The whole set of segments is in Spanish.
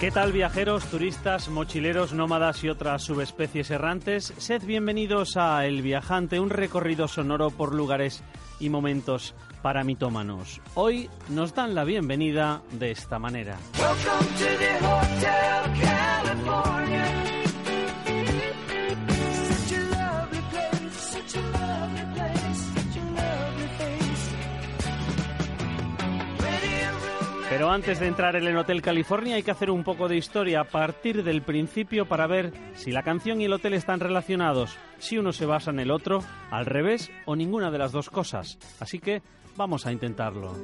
¿Qué tal viajeros, turistas, mochileros, nómadas y otras subespecies errantes? Sed bienvenidos a El Viajante, un recorrido sonoro por lugares y momentos para mitómanos. Hoy nos dan la bienvenida de esta manera. Antes de entrar en el Hotel California hay que hacer un poco de historia a partir del principio para ver si la canción y el hotel están relacionados, si uno se basa en el otro, al revés o ninguna de las dos cosas. Así que vamos a intentarlo.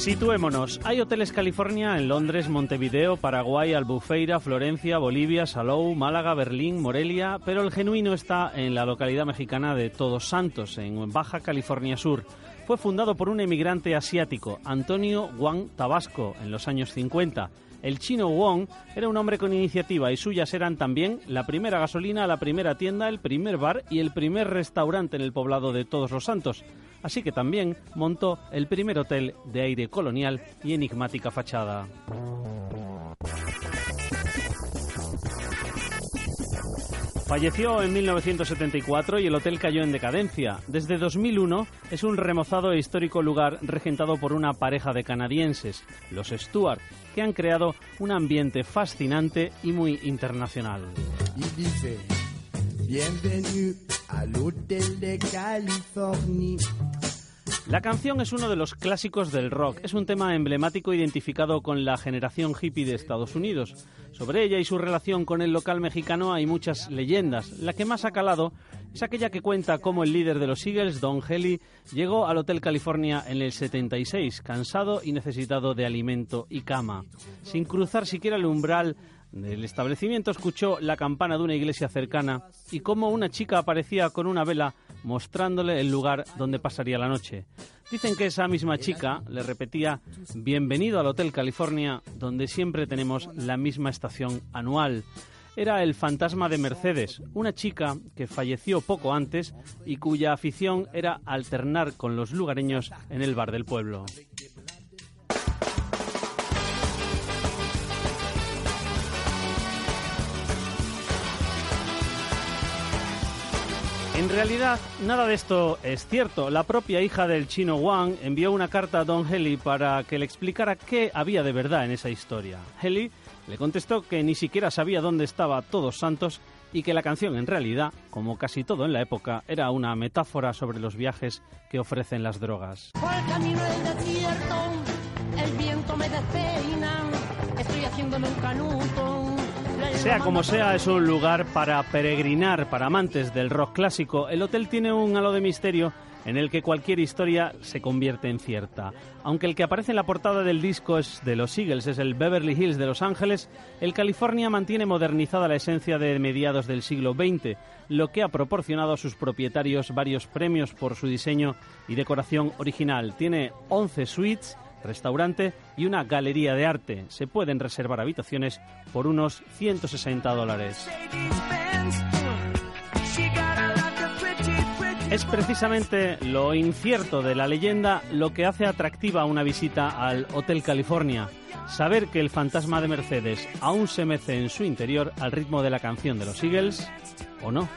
Situémonos. Hay hoteles California en Londres, Montevideo, Paraguay, Albufeira, Florencia, Bolivia, Salou, Málaga, Berlín, Morelia, pero el genuino está en la localidad mexicana de Todos Santos, en Baja California Sur. Fue fundado por un emigrante asiático, Antonio Wang Tabasco, en los años 50. El chino Wong era un hombre con iniciativa y suyas eran también la primera gasolina, la primera tienda, el primer bar y el primer restaurante en el poblado de Todos los Santos así que también montó el primer hotel de aire colonial y enigmática fachada. Falleció en 1974 y el hotel cayó en decadencia. Desde 2001 es un remozado e histórico lugar regentado por una pareja de canadienses, los Stuart, que han creado un ambiente fascinante y muy internacional. Bienvenue al Hotel de California. La canción es uno de los clásicos del rock. Es un tema emblemático identificado con la generación hippie de Estados Unidos. Sobre ella y su relación con el local mexicano hay muchas leyendas. La que más ha calado es aquella que cuenta cómo el líder de los Eagles, Don Helly, llegó al Hotel California en el 76, cansado y necesitado de alimento y cama. Sin cruzar siquiera el umbral del establecimiento escuchó la campana de una iglesia cercana y cómo una chica aparecía con una vela mostrándole el lugar donde pasaría la noche. Dicen que esa misma chica le repetía Bienvenido al Hotel California, donde siempre tenemos la misma estación anual. Era el fantasma de Mercedes, una chica que falleció poco antes y cuya afición era alternar con los lugareños en el bar del pueblo. En realidad, nada de esto es cierto. La propia hija del chino Wang envió una carta a Don Heli para que le explicara qué había de verdad en esa historia. Heli le contestó que ni siquiera sabía dónde estaba Todos Santos y que la canción en realidad, como casi todo en la época, era una metáfora sobre los viajes que ofrecen las drogas. Sea como sea, es un lugar para peregrinar, para amantes del rock clásico. El hotel tiene un halo de misterio en el que cualquier historia se convierte en cierta. Aunque el que aparece en la portada del disco es de los Eagles, es el Beverly Hills de Los Ángeles, el California mantiene modernizada la esencia de mediados del siglo XX, lo que ha proporcionado a sus propietarios varios premios por su diseño y decoración original. Tiene 11 suites restaurante y una galería de arte. Se pueden reservar habitaciones por unos 160 dólares. Es precisamente lo incierto de la leyenda lo que hace atractiva una visita al Hotel California. Saber que el fantasma de Mercedes aún se mece en su interior al ritmo de la canción de los Eagles o no.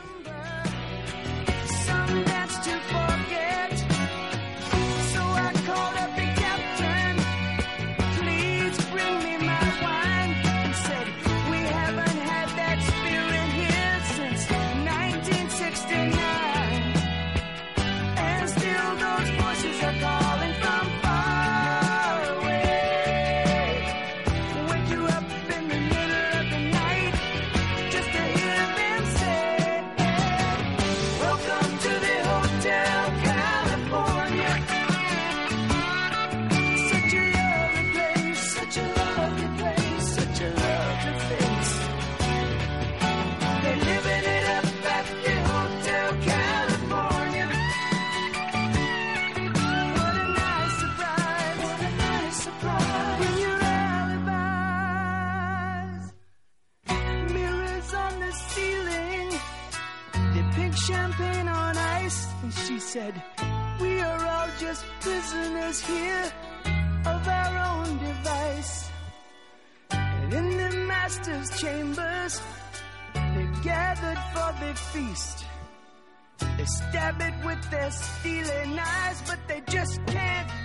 Said, We are all just prisoners here of our own device. And in the master's chambers, they gathered for the feast. They stab it with their steely knives, but they just can't